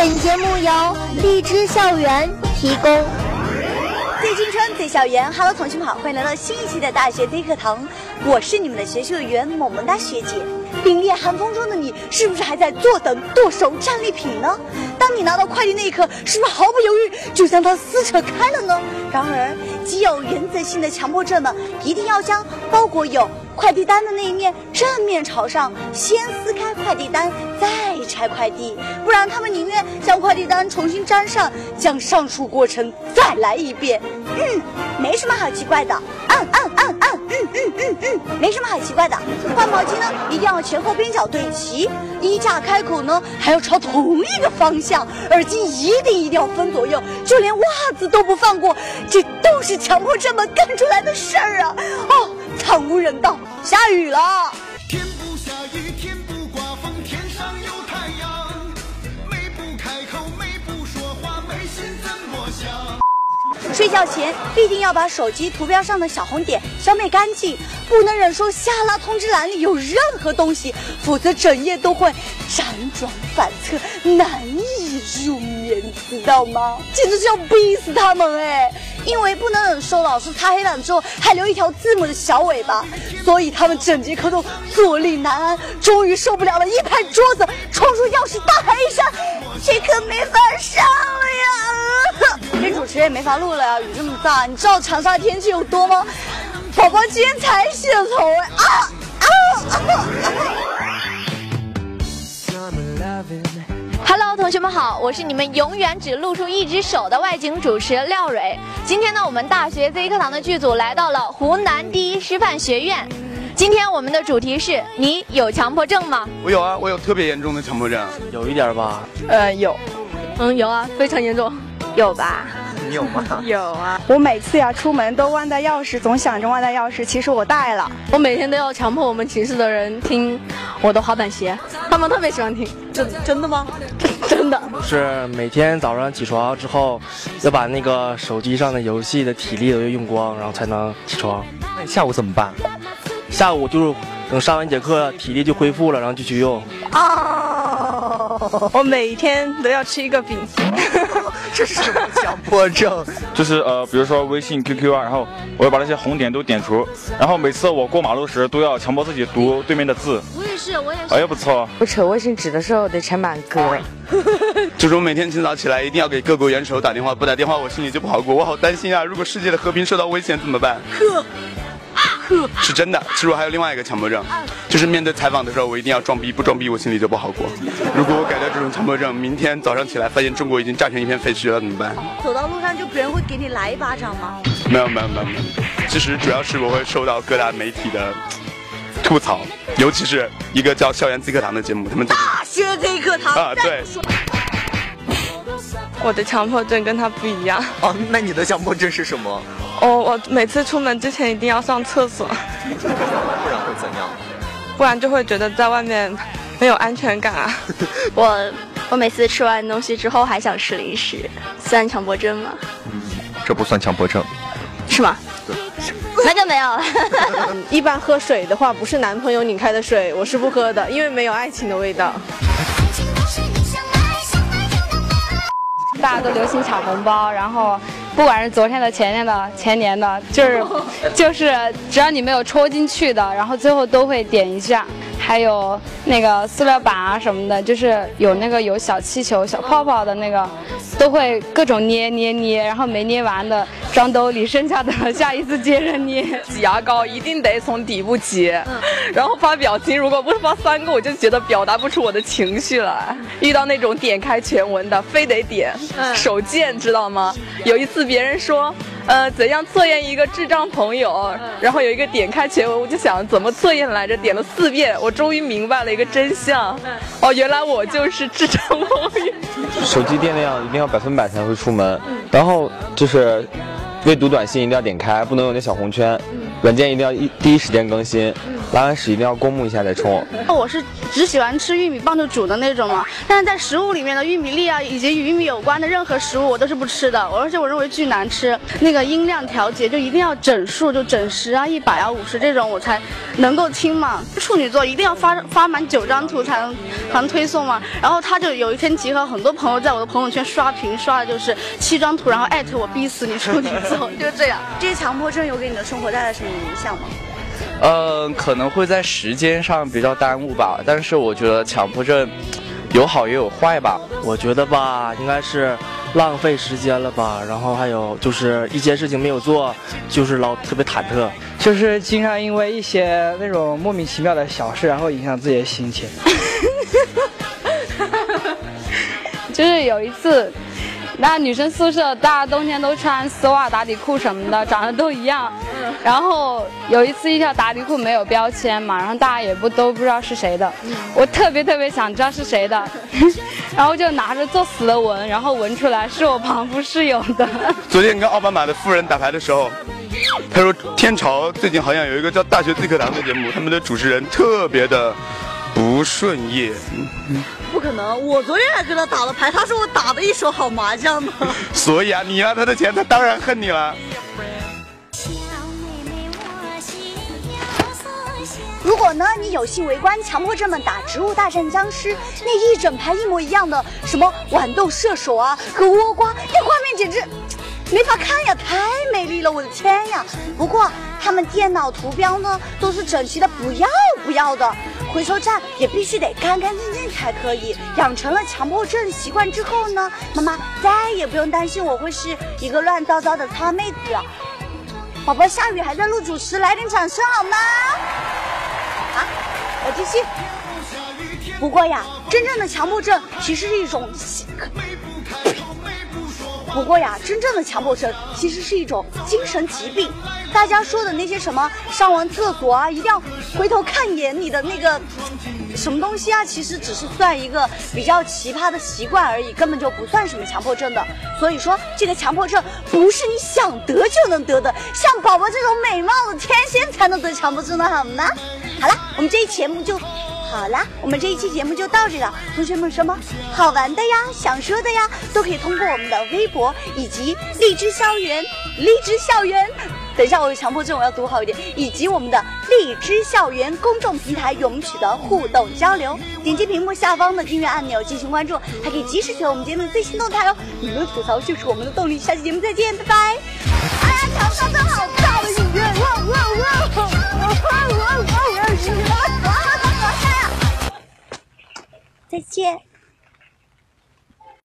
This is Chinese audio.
本节目由荔枝校园提供。最青春，最校园。Hello，同学们好，欢迎来到新一期的大学微课堂。我是你们的学习委员萌萌哒学姐。凛冽寒风中的你，是不是还在坐等剁手战利品呢？当你拿到快递那一刻，是不是毫不犹豫就将它撕扯开了呢？然而，极有原则性的强迫症们，一定要将包裹有快递单的那一面正面朝上，先撕开快递单，再拆快递，不然他们宁愿将快递单重新粘上，将上述过程再来一遍。嗯，没什么好奇怪的。嗯嗯嗯嗯嗯嗯嗯嗯，没什么好奇怪的。换毛巾呢，一定要前后边角对齐；衣架开口呢，还要朝同一个方向；耳机一定一定要分左右，就连袜子都不放过。这都是强迫症们干出来的事儿啊！哦，惨无人道，下雨了。天不下雨，天不刮风，天上有太阳。眉不开口，眉不说话，眉心怎么想？睡觉前必定要把手机图标上的小红点消灭干净，不能忍受下拉通知栏里有任何东西，否则整夜都会辗转反侧，难以入眠，知道吗？简直是要逼死他们哎！因为不能忍受老师擦黑板之后还留一条字母的小尾巴，所以他们整节课都坐立难安。终于受不了了，一拍桌子，冲出教室，大喊一声：“这课没法上了呀！”这主持人也没法录了呀，雨这么大，你知道长沙的天气有多吗？宝宝今天才洗了头啊啊啊！Hello，同学们好，我是你们永远只露出一只手的外景主持廖蕊。今天呢，我们大学 Z 课堂的剧组来到了湖南第一师范学院。今天我们的主题是你有强迫症吗？我有啊，我有特别严重的强迫症。有一点吧，呃，有，嗯，有啊，非常严重。有吧？你有吗？有啊。我每次呀出门都忘带钥匙，总想着忘带钥匙，其实我带了。我每天都要强迫我们寝室的人听我的滑板鞋，他们特别喜欢听。真真的吗？真的。是每天早上起床之后，要把那个手机上的游戏的体力都用光，然后才能起床。那你下午怎么办？下午就是等上完一节课，体力就恢复了，然后就去用。哦，我每天都要吃一个饼。这是什么强迫症？就是呃，比如说微信、QQ 啊，然后我要把那些红点都点除，然后每次我过马路时都要强迫自己读对面的字。我也是，我也是。哎呀，不错。我扯卫生纸的时候得缠满格。就是我每天清早起来一定要给各国元首打电话，不打电话我心里就不好过，我好担心啊！如果世界的和平受到危险怎么办？呵，是真的。其实我还有另外一个强迫症，就是面对采访的时候我一定要装逼，不装逼我心里就不好过。如果我改掉这种强迫症，明天早上起来发现中国已经炸成一片废墟了怎么办？走到路上就别人会给你来一巴掌吗？没有没有没有没有，其实主要是我会受到各大媒体的吐槽，尤其是一个叫《校园 Z 课堂》的节目，他们就大学 Z 课堂啊对。我的强迫症跟他不一样。哦，那你的强迫症是什么？哦，我每次出门之前一定要上厕所，不然会怎样？不然就会觉得在外面没有安全感啊。我我每次吃完东西之后还想吃零食，算强迫症吗？嗯，这不算强迫症，是吗？那就没有了。一般喝水的话，不是男朋友拧开的水，我是不喝的，因为没有爱情的味道。大家都流行抢红包，然后不管是昨天的、前天的、前年的，就是 就是只要你没有戳进去的，然后最后都会点一下。还有那个塑料板啊什么的，就是有那个有小气球、小泡泡的那个，都会各种捏捏捏，然后没捏完的装兜里，剩下的下一次接着捏。挤牙膏一定得从底部挤，然后发表情，如果不是发三个，我就觉得表达不出我的情绪来。遇到那种点开全文的，非得点，手贱知道吗？有一次别人说。呃，怎样测验一个智障朋友？然后有一个点开全文，我就想怎么测验来着，点了四遍，我终于明白了一个真相。哦，原来我就是智障朋友。手机电量一定要百分百才会出门，然后就是未读短信一定要点开，不能有那小红圈。软件一定要一第一时间更新，拉完屎一定要公布一下再冲。我是只喜欢吃玉米棒就煮的那种嘛，但是在食物里面的玉米粒啊，以及与玉米有关的任何食物我都是不吃的，而且我认为巨难吃。那个音量调节就一定要整数，就整十啊、一百啊、五十这种我才能够听嘛。处女座一定要发发满九张图才能才能推送嘛。然后他就有一天集合很多朋友在我的朋友圈刷屏，刷的就是七张图，然后艾特我逼死你处女座，就是这样。这些强迫症有给你的生活带来什么影响吗？呃，可能会在时间上比较耽误吧，但是我觉得强迫症有好也有坏吧。我觉得吧，应该是浪费时间了吧，然后还有就是一件事情没有做，就是老特别忐忑，就是经常因为一些那种莫名其妙的小事，然后影响自己的心情。就是有一次。那女生宿舍大家冬天都穿丝袜打底裤什么的，长得都一样。然后有一次一条打底裤没有标签嘛，然后大家也不都不知道是谁的。我特别特别想知道是谁的，然后就拿着作死的闻，然后闻出来是我旁铺室友的。昨天跟奥巴马的夫人打牌的时候，他说天朝最近好像有一个叫《大学最课堂》的节目，他们的主持人特别的不顺眼。不可能，我昨天还跟他打了牌，他说我打的一手好麻将呢。所以啊，你要他的钱，他当然恨你了。如果呢，你有幸围观强迫症们打《植物大战僵尸》那一整排一模一样的什么豌豆射手啊和倭瓜，那画面简直没法看呀，太美丽了，我的天呀！不过他们电脑图标呢都是整齐的，不要不要的。回收站也必须得干干净净才可以。养成了强迫症习惯之后呢，妈妈再也不用担心我会是一个乱糟糟的糙妹子了。宝宝，下雨还在录主持，来点掌声好吗？好，我继续。不过呀，真正的强迫症其实是一种。不过呀，真正的强迫症其实是一种精神疾病。大家说的那些什么上完厕所啊，一定要回头看一眼你的那个什么东西啊，其实只是算一个比较奇葩的习惯而已，根本就不算什么强迫症的。所以说，这个强迫症不是你想得就能得的，像宝宝这种美貌的天仙才能得强迫症的，好吗？好了，我们这一节目就。好啦，我们这一期节目就到这了。同学们，什么好玩的呀、想说的呀，都可以通过我们的微博以及荔枝校园、荔枝校园。等一下，我有强迫症，我要读好一点。以及我们的荔枝校园公众平台与我们取得互动交流。点击屏幕下方的订阅按钮进行关注，还可以及时取得我们节目的最新动态哦。你们的吐槽就是我们的动力。下期节目再见，拜拜。哎呀，强迫症好大的音乐！哇哇哇！哇哇哇！再见。